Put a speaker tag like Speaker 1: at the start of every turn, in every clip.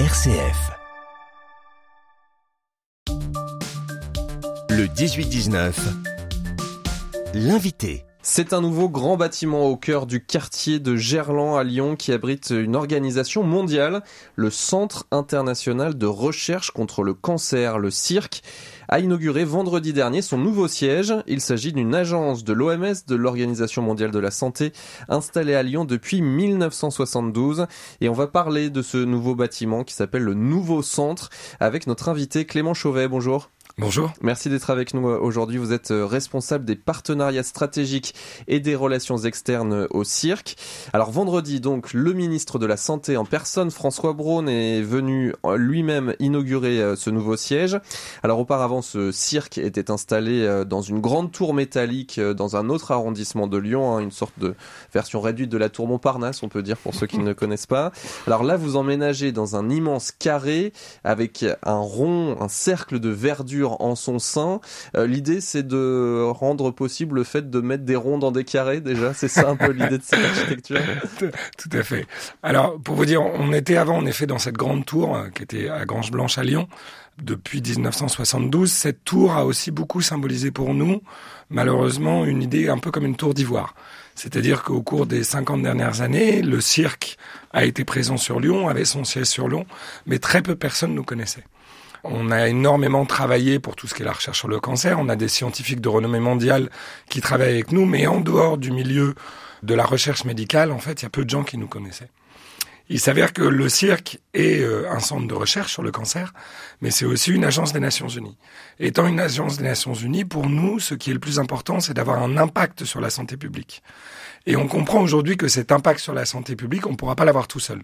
Speaker 1: RCF. Le 18-19, l'invité.
Speaker 2: C'est un nouveau grand bâtiment au cœur du quartier de Gerland à Lyon qui abrite une organisation mondiale, le Centre international de recherche contre le cancer, le CIRC a inauguré vendredi dernier son nouveau siège. Il s'agit d'une agence de l'OMS, de l'Organisation mondiale de la santé, installée à Lyon depuis 1972. Et on va parler de ce nouveau bâtiment qui s'appelle le Nouveau Centre avec notre invité Clément Chauvet. Bonjour.
Speaker 3: Bonjour.
Speaker 2: Merci d'être avec nous euh, aujourd'hui. Vous êtes euh, responsable des partenariats stratégiques et des relations externes au cirque. Alors vendredi, donc, le ministre de la Santé en personne, François Braun, est venu euh, lui-même inaugurer ce nouveau siège. Alors auparavant, ce cirque était installé dans une grande tour métallique dans un autre arrondissement de Lyon, hein, une sorte de version réduite de la tour Montparnasse, on peut dire pour ceux qui ne connaissent pas. Alors là, vous emménagez dans un immense carré avec un rond, un cercle de verdure en son sein. Euh, l'idée, c'est de rendre possible le fait de mettre des ronds dans des carrés, déjà. C'est ça un peu l'idée de cette architecture.
Speaker 3: Tout à fait. Alors, pour vous dire, on était avant, en effet, dans cette grande tour euh, qui était à Grange Blanche à Lyon depuis 1972. Cette tour a aussi beaucoup symbolisé pour nous, malheureusement, une idée un peu comme une tour d'ivoire. C'est-à-dire qu'au cours des 50 dernières années, le cirque a été présent sur Lyon, avait son siège sur Lyon, mais très peu de personnes nous connaissaient. On a énormément travaillé pour tout ce qui est la recherche sur le cancer. On a des scientifiques de renommée mondiale qui travaillent avec nous, mais en dehors du milieu de la recherche médicale, en fait, il y a peu de gens qui nous connaissaient. Il s'avère que le cirque est euh, un centre de recherche sur le cancer, mais c'est aussi une agence des Nations Unies. Étant une agence des Nations Unies, pour nous, ce qui est le plus important, c'est d'avoir un impact sur la santé publique. Et on comprend aujourd'hui que cet impact sur la santé publique, on ne pourra pas l'avoir tout seul.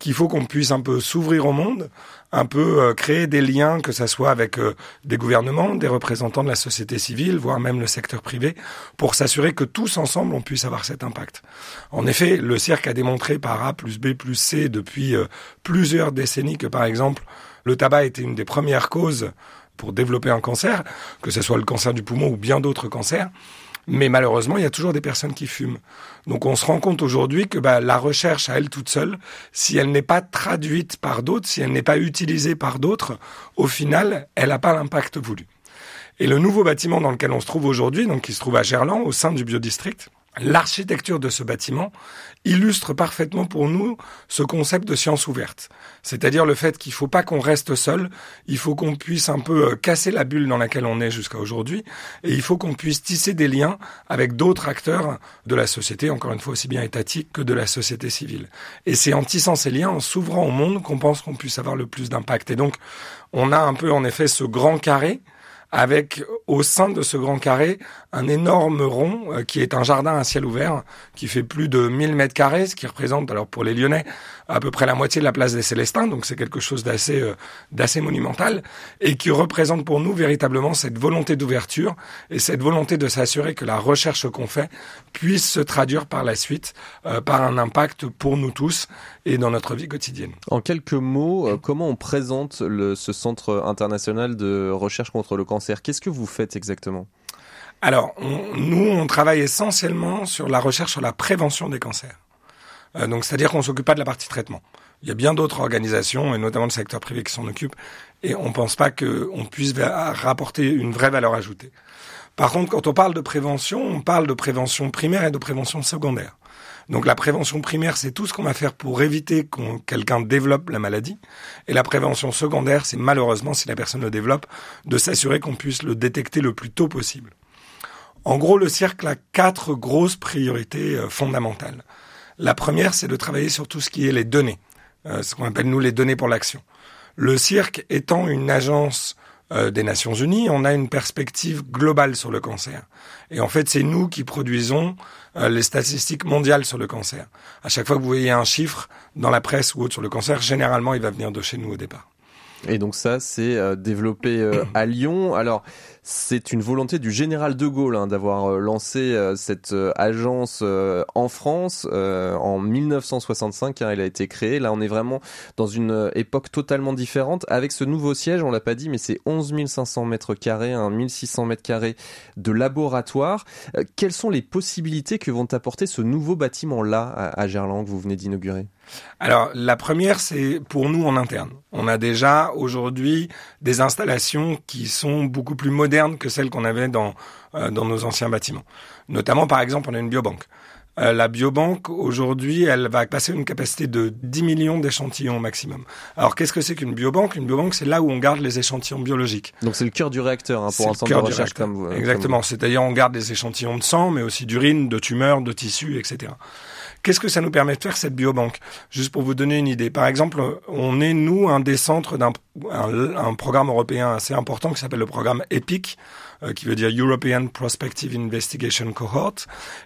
Speaker 3: Qu'il faut qu'on puisse un peu s'ouvrir au monde, un peu euh, créer des liens, que ce soit avec euh, des gouvernements, des représentants de la société civile, voire même le secteur privé, pour s'assurer que tous ensemble, on puisse avoir cet impact. En effet, le cirque a démontré par A plus B plus C depuis euh, plusieurs décennies que, par exemple, le tabac était une des premières causes pour développer un cancer, que ce soit le cancer du poumon ou bien d'autres cancers. Mais malheureusement, il y a toujours des personnes qui fument. Donc on se rend compte aujourd'hui que bah, la recherche à elle toute seule, si elle n'est pas traduite par d'autres, si elle n'est pas utilisée par d'autres, au final, elle n'a pas l'impact voulu. Et le nouveau bâtiment dans lequel on se trouve aujourd'hui, donc qui se trouve à Gerland, au sein du biodistrict, L'architecture de ce bâtiment illustre parfaitement pour nous ce concept de science ouverte. C'est-à-dire le fait qu'il ne faut pas qu'on reste seul, il faut qu'on puisse un peu euh, casser la bulle dans laquelle on est jusqu'à aujourd'hui, et il faut qu'on puisse tisser des liens avec d'autres acteurs de la société, encore une fois aussi bien étatique que de la société civile. Et c'est en tissant ces liens, en s'ouvrant au monde, qu'on pense qu'on puisse avoir le plus d'impact. Et donc, on a un peu en effet ce grand carré avec au sein de ce grand carré un énorme rond euh, qui est un jardin à ciel ouvert qui fait plus de 1000 mètres carrés, ce qui représente alors pour les Lyonnais à peu près la moitié de la place des Célestins, donc c'est quelque chose d'assez euh, monumental et qui représente pour nous véritablement cette volonté d'ouverture et cette volonté de s'assurer que la recherche qu'on fait puisse se traduire par la suite euh, par un impact pour nous tous et dans notre vie quotidienne.
Speaker 2: En quelques mots, comment on présente le, ce centre international de recherche contre le cancer? Qu'est-ce que vous faites exactement?
Speaker 3: Alors, nous, on travaille essentiellement sur la recherche sur la prévention des cancers. Euh, donc, c'est-à-dire qu'on s'occupe pas de la partie traitement. Il y a bien d'autres organisations, et notamment le secteur privé, qui s'en occupent, et on ne pense pas qu'on puisse rapporter une vraie valeur ajoutée. Par contre, quand on parle de prévention, on parle de prévention primaire et de prévention secondaire. Donc la prévention primaire, c'est tout ce qu'on va faire pour éviter que quelqu'un développe la maladie. Et la prévention secondaire, c'est malheureusement, si la personne le développe, de s'assurer qu'on puisse le détecter le plus tôt possible. En gros, le cercle a quatre grosses priorités euh, fondamentales. La première, c'est de travailler sur tout ce qui est les données, euh, ce qu'on appelle nous les données pour l'action. Le cirque étant une agence euh, des Nations Unies, on a une perspective globale sur le cancer. Et en fait, c'est nous qui produisons euh, les statistiques mondiales sur le cancer. À chaque fois que vous voyez un chiffre dans la presse ou autre sur le cancer, généralement, il va venir de chez nous au départ.
Speaker 2: Et donc ça, c'est euh, développé à Lyon. Alors, c'est une volonté du général de Gaulle hein, d'avoir euh, lancé euh, cette euh, agence en France en 1965. Hein, elle a été créée. Là, on est vraiment dans une époque totalement différente. Avec ce nouveau siège, on l'a pas dit, mais c'est 11 500 mètres carrés, 1600 mètres carrés de laboratoire. quelles sont les possibilités que vont apporter ce nouveau bâtiment-là à Gerland que vous venez d'inaugurer?
Speaker 3: Alors, la première, c'est pour nous en interne. On a déjà aujourd'hui des installations qui sont beaucoup plus modernes que celles qu'on avait dans, euh, dans nos anciens bâtiments. Notamment, par exemple, on a une biobanque. Euh, la biobanque, aujourd'hui, elle va passer une capacité de 10 millions d'échantillons au maximum. Alors, qu'est-ce que c'est qu'une biobanque? Une biobanque, c'est là où on garde les échantillons biologiques.
Speaker 2: Donc, c'est le cœur du réacteur hein, pour un centre de recherche comme vous.
Speaker 3: Exactement. C'est-à-dire, on garde des échantillons de sang, mais aussi d'urine, de tumeurs, de tissus, etc. Qu'est-ce que ça nous permet de faire cette biobanque? Juste pour vous donner une idée. Par exemple, on est nous un des centres d'un un, programme européen assez important qui s'appelle le programme EPIC, euh, qui veut dire European Prospective Investigation Cohort.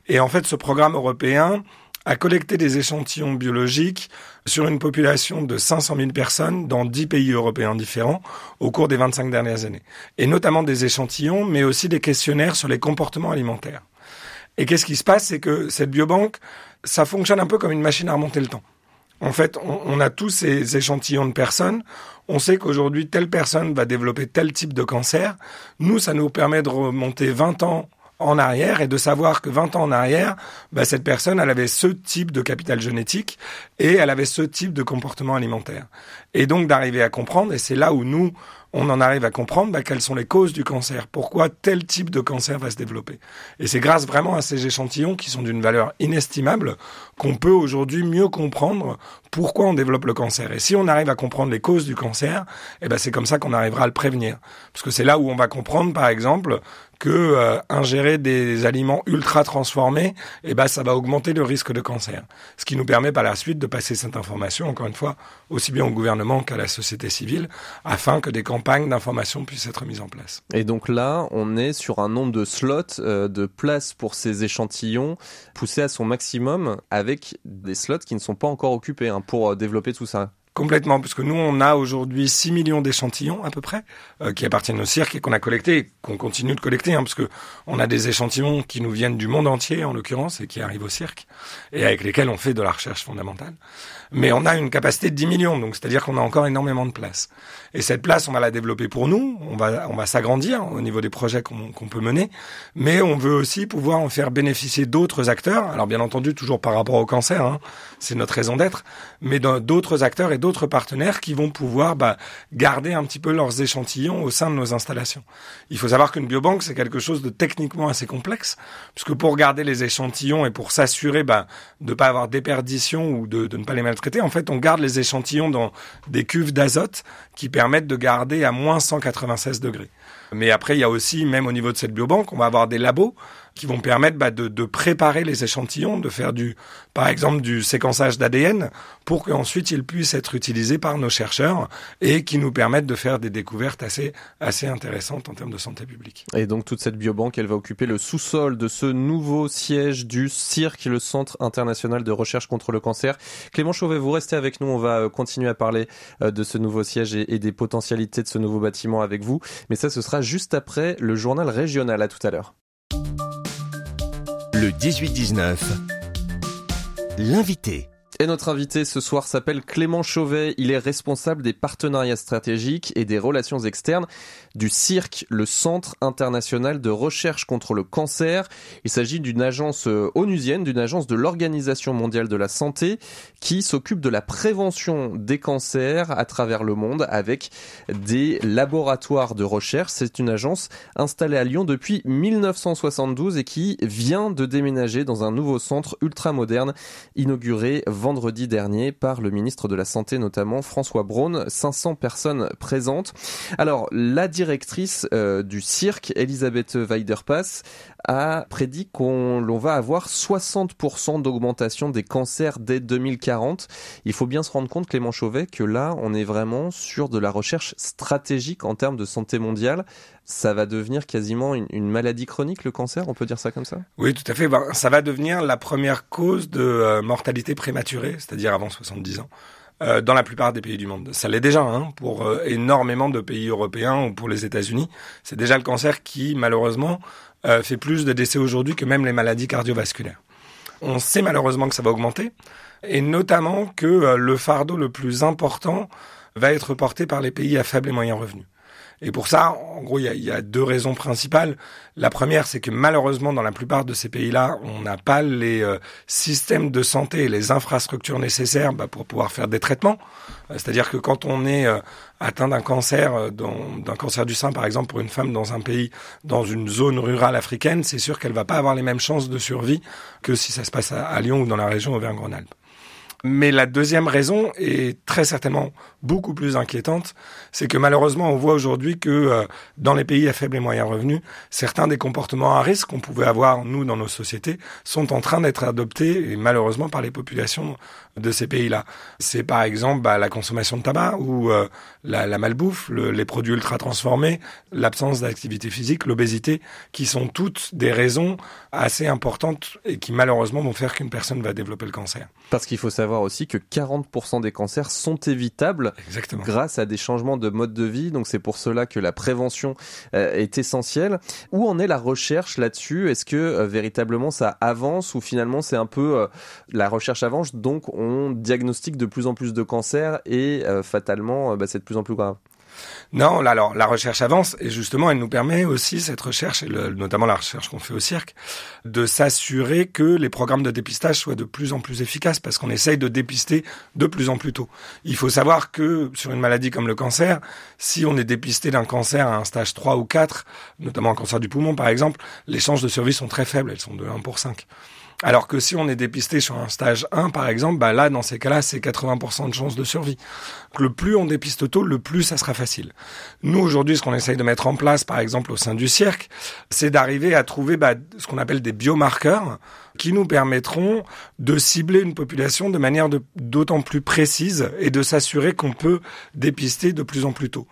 Speaker 3: Et en fait, ce programme européen a collecté des échantillons biologiques sur une population de 500 000 personnes dans 10 pays européens différents au cours des 25 dernières années. Et notamment des échantillons, mais aussi des questionnaires sur les comportements alimentaires. Et qu'est-ce qui se passe? C'est que cette biobanque, ça fonctionne un peu comme une machine à remonter le temps. En fait, on, a tous ces échantillons de personnes. On sait qu'aujourd'hui, telle personne va développer tel type de cancer. Nous, ça nous permet de remonter 20 ans en arrière et de savoir que 20 ans en arrière, bah, cette personne, elle avait ce type de capital génétique et elle avait ce type de comportement alimentaire. Et donc d'arriver à comprendre, et c'est là où nous, on en arrive à comprendre bah, quelles sont les causes du cancer, pourquoi tel type de cancer va se développer. Et c'est grâce vraiment à ces échantillons qui sont d'une valeur inestimable qu'on peut aujourd'hui mieux comprendre pourquoi on développe le cancer. Et si on arrive à comprendre les causes du cancer, eh ben c'est comme ça qu'on arrivera à le prévenir. Parce que c'est là où on va comprendre, par exemple, que euh, ingérer des aliments ultra transformés, eh ben ça va augmenter le risque de cancer. Ce qui nous permet par la suite de passer cette information, encore une fois, aussi bien au gouvernement qu'à la société civile, afin que des campagnes d'information puissent être mises en place.
Speaker 2: Et donc là, on est sur un nombre de slots, euh, de places pour ces échantillons poussés à son maximum, avec des slots qui ne sont pas encore occupés hein, pour euh, développer tout ça.
Speaker 3: Complètement, puisque nous, on a aujourd'hui 6 millions d'échantillons à peu près, euh, qui appartiennent au cirque et qu'on a collectés, et qu'on continue de collecter, hein, parce que on a des échantillons qui nous viennent du monde entier, en l'occurrence, et qui arrivent au cirque, et avec lesquels on fait de la recherche fondamentale. Mais on a une capacité de 10 millions, donc c'est-à-dire qu'on a encore énormément de place. Et cette place, on va la développer pour nous, on va, on va s'agrandir au niveau des projets qu'on peut mener, mais on veut aussi pouvoir en faire bénéficier d'autres acteurs. Alors bien entendu, toujours par rapport au cancer, hein, c'est notre raison d'être, mais d'autres acteurs et d'autres partenaires qui vont pouvoir bah, garder un petit peu leurs échantillons au sein de nos installations. Il faut savoir qu'une biobanque, c'est quelque chose de techniquement assez complexe, puisque pour garder les échantillons et pour s'assurer bah, de ne pas avoir déperdition ou de, de ne pas les maltraiter, en fait, on garde les échantillons dans des cuves d'azote qui permettent de garder à moins 196 degrés. Mais après, il y a aussi, même au niveau de cette biobanque, on va avoir des labos qui vont permettre bah, de, de, préparer les échantillons, de faire du, par exemple, du séquençage d'ADN pour qu'ensuite ils puissent être utilisés par nos chercheurs et qui nous permettent de faire des découvertes assez, assez intéressantes en termes de santé publique.
Speaker 2: Et donc toute cette biobanque, elle va occuper le sous-sol de ce nouveau siège du CIRC, le Centre international de recherche contre le cancer. Clément Chauvet, vous restez avec nous, on va euh, continuer à parler euh, de ce nouveau siège et, et des potentialités de ce nouveau bâtiment avec vous. Mais ça, ce sera juste après le journal régional. À tout à l'heure.
Speaker 1: Le 18-19. L'invité.
Speaker 2: Et notre invité ce soir s'appelle Clément Chauvet. Il est responsable des partenariats stratégiques et des relations externes du CIRC, le Centre international de recherche contre le cancer. Il s'agit d'une agence euh, onusienne, d'une agence de l'Organisation mondiale de la santé qui s'occupe de la prévention des cancers à travers le monde avec des laboratoires de recherche. C'est une agence installée à Lyon depuis 1972 et qui vient de déménager dans un nouveau centre ultra moderne inauguré vendredi dernier par le ministre de la Santé notamment François Braun. 500 personnes présentes. Alors la directrice euh, du cirque, Elisabeth Weiderpass, a prédit qu'on va avoir 60% d'augmentation des cancers dès 2040. Il faut bien se rendre compte, Clément Chauvet, que là, on est vraiment sur de la recherche stratégique en termes de santé mondiale. Ça va devenir quasiment une, une maladie chronique, le cancer, on peut dire ça comme ça?
Speaker 3: Oui, tout à fait. Ben, ça va devenir la première cause de euh, mortalité prématurée, c'est-à-dire avant 70 ans. euh, dans la plupart des pays du monde. Ça l'est déjà hein, pour euh, énormément de pays européens ou pour les États-Unis. C'est déjà le cancer qui, malheureusement, euh, fait plus de décès aujourd'hui que même les maladies cardiovasculaires. On sait malheureusement que ça va augmenter, et notamment que le fardeau le plus important va être porté par les pays à faible et moyen revenu. Et pour ça, en gros, il y a, deux raisons principales. La première, c'est que malheureusement, dans la plupart de ces pays-là, on n'a pas les euh, systèmes de santé et les infrastructures nécessaires bah, pour pouvoir faire des traitements. Euh, c'est-à-dire que quand on est euh, atteint d'un cancer, d'un cancer du sein, par exemple, pour une femme dans un pays, dans une zone rurale africaine, c'est sûr qu'elle va pas avoir les mêmes chances de survie que si ça se passe à, Lyon ou dans la région Auvergne-Rhône-Alpes. Mais la deuxième raison est très certainement beaucoup plus inquiétante, c'est que malheureusement on voit aujourd'hui que euh, dans les pays à faible et moyen revenu, certains des comportements à risque qu'on pouvait avoir nous dans nos sociétés sont en train d'être adoptés et malheureusement par les populations de ces pays-là. C'est par exemple bah, la consommation de tabac ou euh, la, la, malbouffe, les produits ultra transformés, l'absence d'activité physique, l'obésité, qui sont toutes des raisons assez importantes et qui malheureusement vont faire qu'une personne va développer le cancer.
Speaker 2: Parce qu'il faut savoir aussi que 40% des cancers sont évitables
Speaker 3: Exactement.
Speaker 2: grâce à des changements de mode de vie. Donc c'est pour cela que la prévention euh, est essentielle. Où en est la recherche là-dessus? Est-ce que euh, véritablement ça avance ou finalement c'est un peu la recherche avance donc on on diagnostique de plus en plus de cancers et euh, fatalement, euh, bah, c'est de plus en plus grave?
Speaker 3: Non, alors la recherche avance et justement elle nous permet aussi cette recherche, notamment la recherche qu'on fait au cirque, de s'assurer que les programmes de dépistage soient de plus en plus efficaces parce qu'on essaye de dépister de plus en plus tôt. Il faut savoir que sur une maladie comme le cancer, si on est dépisté d'un cancer à un stage 3 ou 4, notamment un cancer du poumon par exemple, les chances de survie sont très faibles, elles sont de 1 pour 5. Alors que si on est dépisté sur un stage 1, par exemple, bah là, dans ces cas-là, c'est 80% de chances de survie. le plus on dépiste tôt, le plus ça sera facile. Nous, aujourd'hui, ce qu'on essaye de mettre en place, par exemple, au sein du cirque, c'est d'arriver à trouver bah, ce qu'on appelle des biomarqueurs qui nous permettront de cibler une population de manière d'autant plus précise et de s'assurer qu'on peut dépister de plus en plus tôt.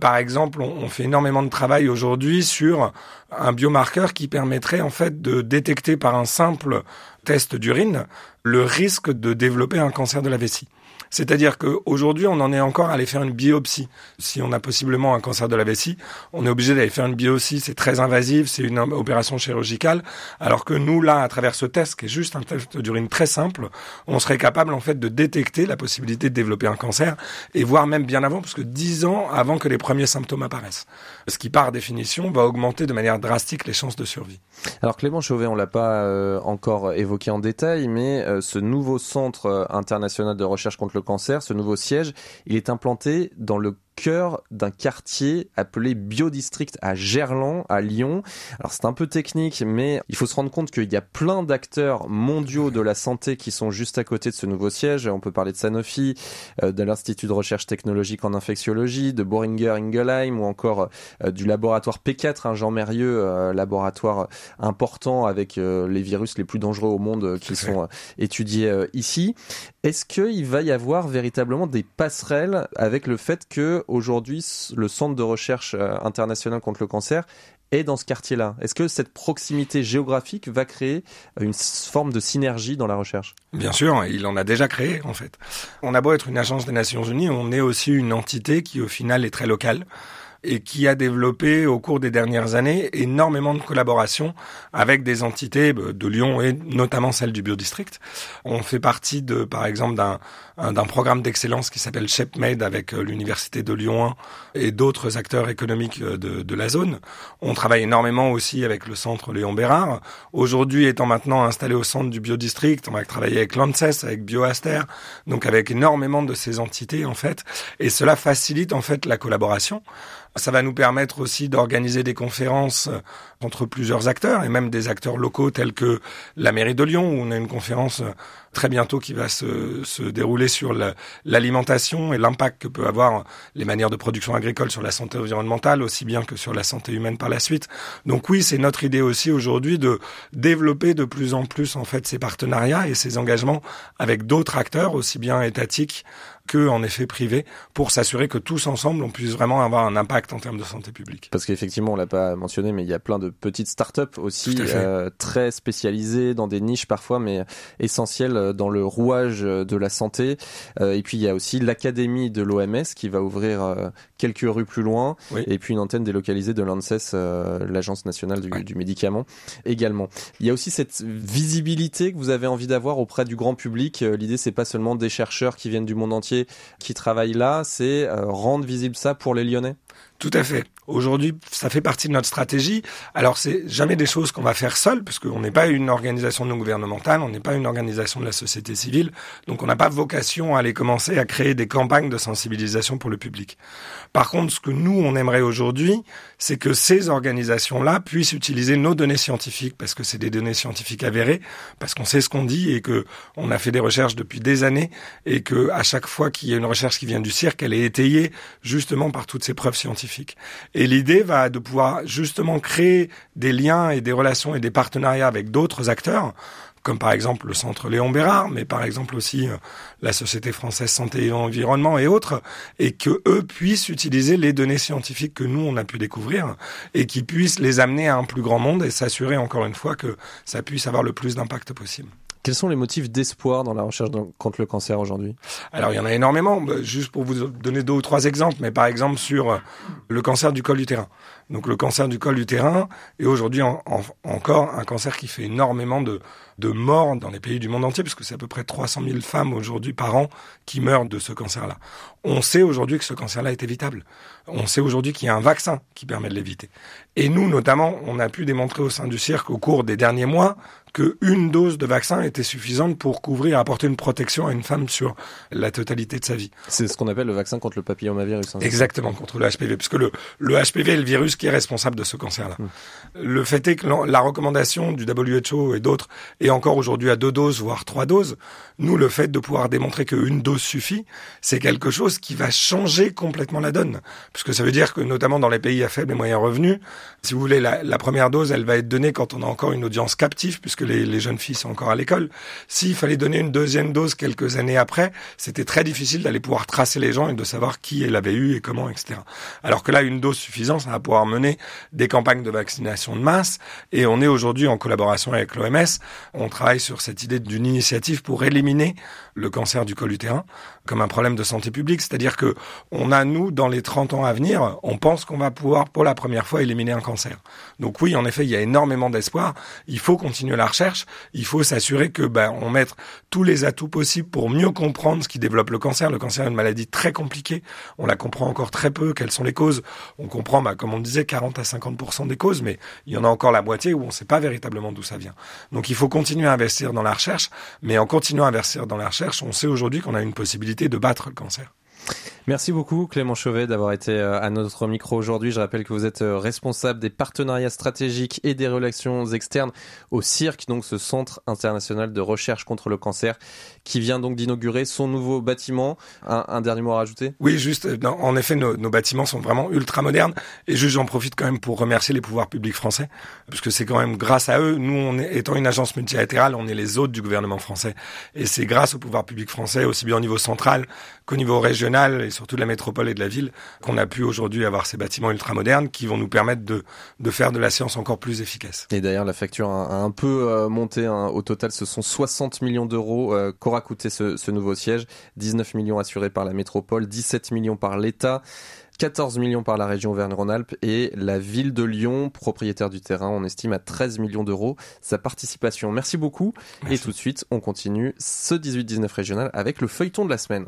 Speaker 3: Par exemple, on, fait énormément de travail aujourd'hui sur un biomarqueur qui permettrait en fait de détecter par un simple test d'urine le risque de développer un cancer de la vessie. C'est-à-dire qu'aujourd'hui, on en est encore à aller faire une biopsie. Si on a possiblement un cancer de la vessie, on est obligé d'aller faire une biopsie. C'est très invasif, c'est une opération chirurgicale. Alors que nous, là, à travers ce test, qui est juste un test d'urine très simple, on serait capable, en fait, de détecter la possibilité de développer un cancer et voire même bien avant, parce que dix ans avant que les premiers symptômes apparaissent. Ce qui, par définition, va augmenter de manière drastique les chances de survie.
Speaker 2: Alors Clément Chauvet, on l'a pas euh, encore évoqué en détail, mais euh, ce nouveau centre euh, international de recherche contre le cancer, ce nouveau siège, il est implanté dans le cœur d'un quartier appelé Biodistrict à Gerland, à Lyon. Alors c'est un peu technique, mais il faut se rendre compte qu'il y a plein d'acteurs mondiaux de la santé qui sont juste à côté de ce nouveau siège. On peut parler de Sanofi, euh, de l'Institut de recherche technologique en infectiologie, de Boehringer Ingelheim ou encore euh, du laboratoire P4, un hein, Jean Mérieux, euh, laboratoire important avec les virus les plus dangereux au monde qui sont étudiés ici. Est-ce qu'il va y avoir véritablement des passerelles avec le fait que aujourd'hui le centre de recherche euh, international contre le cancer est dans ce quartier-là. Est-ce que cette proximité géographique va créer une forme de synergie dans la recherche?
Speaker 3: Bien sûr, il en a déjà créé en fait. On a beau être une agence des Nations Unies, on est aussi une entité qui au final est très locale et qui a développé au cours des dernières années énormément de collaborations avec des entités euh, de Lyon et notamment celle du Biodistrict. On fait partie de, par exemple, d'un d'un programme d'excellence qui s'appelle ShepMade avec euh, l'université de Lyon 1 et d'autres acteurs économiques euh, de, de, la zone. On travaille énormément aussi avec le centre Léon Bérard. Aujourd'hui, étant maintenant installé au centre du Biodistrict, on va travailler avec l'ANSES, avec BioAster, donc avec énormément de ces entités en fait, et cela facilite en fait la collaboration. Ça va nous permettre aussi d'organiser des conférences euh, entre plusieurs acteurs et même des acteurs locaux tels que la mairie de Lyon où on a une conférence euh, très bientôt qui va se, se dérouler sur l'alimentation et l'impact que peut avoir les manières de production agricole sur la santé environnementale aussi bien que sur la santé humaine par la suite. Donc oui, c'est notre idée aussi aujourd'hui de développer de plus en plus en fait ces partenariats et ces engagements avec d'autres acteurs aussi bien étatiques que en effet privé pour s'assurer que tous ensemble on puisse vraiment avoir un impact en termes de santé publique.
Speaker 2: Parce qu'effectivement, on l'a pas mentionné, mais il y a plein de petites startups aussi euh, très spécialisées dans des niches parfois, mais essentielles dans le rouage de la santé. Euh, et puis il y a aussi l'académie de l'OMS qui va ouvrir euh, quelques rues plus loin, et puis une antenne délocalisée de l'ANSES, euh, l'agence nationale du, du, médicament également. Il y a aussi cette visibilité que vous avez envie d'avoir auprès du grand public. L'idée c'est pas seulement des chercheurs qui viennent du monde entier qui travaillent là, c'est rendre visible ça pour les Lyonnais?
Speaker 3: Tout à fait. Aujourd'hui, ça fait partie de notre stratégie. Alors, c'est jamais des choses qu'on va faire seul, puisqu'on n'est pas une organisation non gouvernementale, on n'est pas une organisation de la société civile, donc on n'a pas vocation à aller commencer à créer des campagnes de sensibilisation pour le public. Par contre, ce que nous, on aimerait aujourd'hui, c'est que ces organisations-là puissent utiliser nos données scientifiques, parce que c'est des données scientifiques avérées, parce qu'on sait ce qu'on dit et que on a fait des recherches depuis des années, et que à chaque fois qu'il y a une recherche qui vient du cirque, elle est étayée justement par toutes ces preuves scientifiques. Et l'idée va de pouvoir justement créer des liens et des relations et des partenariats avec d'autres acteurs, comme par exemple le Centre Léon Bérard, mais par exemple aussi euh, la Société française santé et environnement et autres, et que eux puissent utiliser les données scientifiques que nous on a pu découvrir et qui puissent les amener à un plus grand monde et s'assurer encore une fois que ça puisse avoir le plus d'impact possible.
Speaker 2: Quels sont les motifs d'espoir dans la recherche contre le cancer aujourd'hui?
Speaker 3: Alors il y en a énormément. Bah, juste pour vous donner deux ou trois exemples, mais par exemple sur euh, le cancer du col utérin. Donc le cancer du col utérin est aujourd'hui encore un cancer qui fait énormément de, de morts dans les pays du monde entier, puisque c'est à peu près 300 000 femmes aujourd'hui par an qui meurent de ce cancer-là. On sait aujourd'hui que ce cancer-là est évitable. On sait aujourd'hui qu'il y a un vaccin qui permet de l'éviter. Et nous, notamment, on a pu démontrer au sein du cirque au cours des derniers mois qu'une dose de vaccin était suffisante pour couvrir, apporter une protection à une femme sur la totalité de sa vie.
Speaker 2: C'est ce qu'on appelle le vaccin contre le papillomavirus.
Speaker 3: Hein. Exactement, contre le HPV, puisque le, le HPV est le virus qui est responsable de ce cancer-là. Hmm. Le fait est que la recommandation du WHO et d'autres est encore aujourd'hui à deux doses, voire trois doses. Nous, le fait de pouvoir démontrer qu'une dose suffit, c'est quelque chose qui va changer complètement la donne. Puisque ça veut dire que, notamment dans les pays à faible et moyen revenu, si vous voulez, la, la, première dose, elle va être donnée quand on a encore une audience captive, puisque les, jeunes filles sont encore à l'école. S'il fallait donner une deuxième dose quelques années après, c'était très difficile d'aller pouvoir tracer les gens et de savoir qui elle avait eu et comment, etc. Alors que là, une dose suffisante, ça va pouvoir mener des campagnes de vaccination de masse. Et on est aujourd'hui en collaboration avec l'OMS. On travaille sur cette idée d'une initiative pour éliminer le cancer du col utérin comme un problème de santé publique. C'est-à-dire que on a, nous, dans les 30 ans à venir, on pense qu'on va pouvoir, pour la première fois, éliminer un cancer. Donc oui, en effet, il y a énormément d'espoir. Il faut continuer la recherche. Il faut s'assurer que ben, on mette tous les atouts possibles pour mieux comprendre ce qui développe le cancer. Le cancer est une maladie très compliquée. On la comprend encore très peu. Quelles sont les causes On comprend, ben, comme on disait, 40 à 50% des causes, mais il y en a encore la moitié où on ne sait pas véritablement d'où ça vient. Donc il faut continuer à investir dans la recherche, mais en continuant à investir dans la recherche, on sait aujourd'hui qu'on a une possibilité de battre le cancer.
Speaker 2: Merci beaucoup Clément Chauvet d'avoir été euh, à notre micro aujourd'hui. Je rappelle que vous êtes euh, responsable des partenariats stratégiques et des relations externes au CIRC, donc ce Centre international de recherche contre le cancer, qui vient donc d'inaugurer son nouveau bâtiment. Un, dernier mot à rajouter?
Speaker 3: Oui, juste, euh, en effet, nos, bâtiments sont vraiment ultra modernes. Et j'en profite quand même pour remercier les pouvoirs publics français, parce que c'est quand même grâce à eux, nous, étant une agence multilatérale, on est les hôtes du gouvernement français. Et c'est grâce aux pouvoirs publics français, aussi bien au niveau central qu'au niveau régional et surtout de la métropole et de la ville, qu'on a pu aujourd'hui avoir ces bâtiments ultramodernes qui vont nous permettre de, de faire de la science encore plus efficace.
Speaker 2: Et d'ailleurs, la facture a, un peu euh, monté. Hein. Au total, ce sont 60 millions d'euros euh, qu'aura coûté ce, ce nouveau siège. 19 millions assurés par la métropole, 17 millions par l'État. 14 millions par la région Auvergne-Rhône-Alpes et la ville de Lyon, propriétaire du terrain, on estime à 13 millions d'euros sa participation. Merci beaucoup. Et tout de suite, on continue ce 18-19 régional avec le feuilleton de la semaine.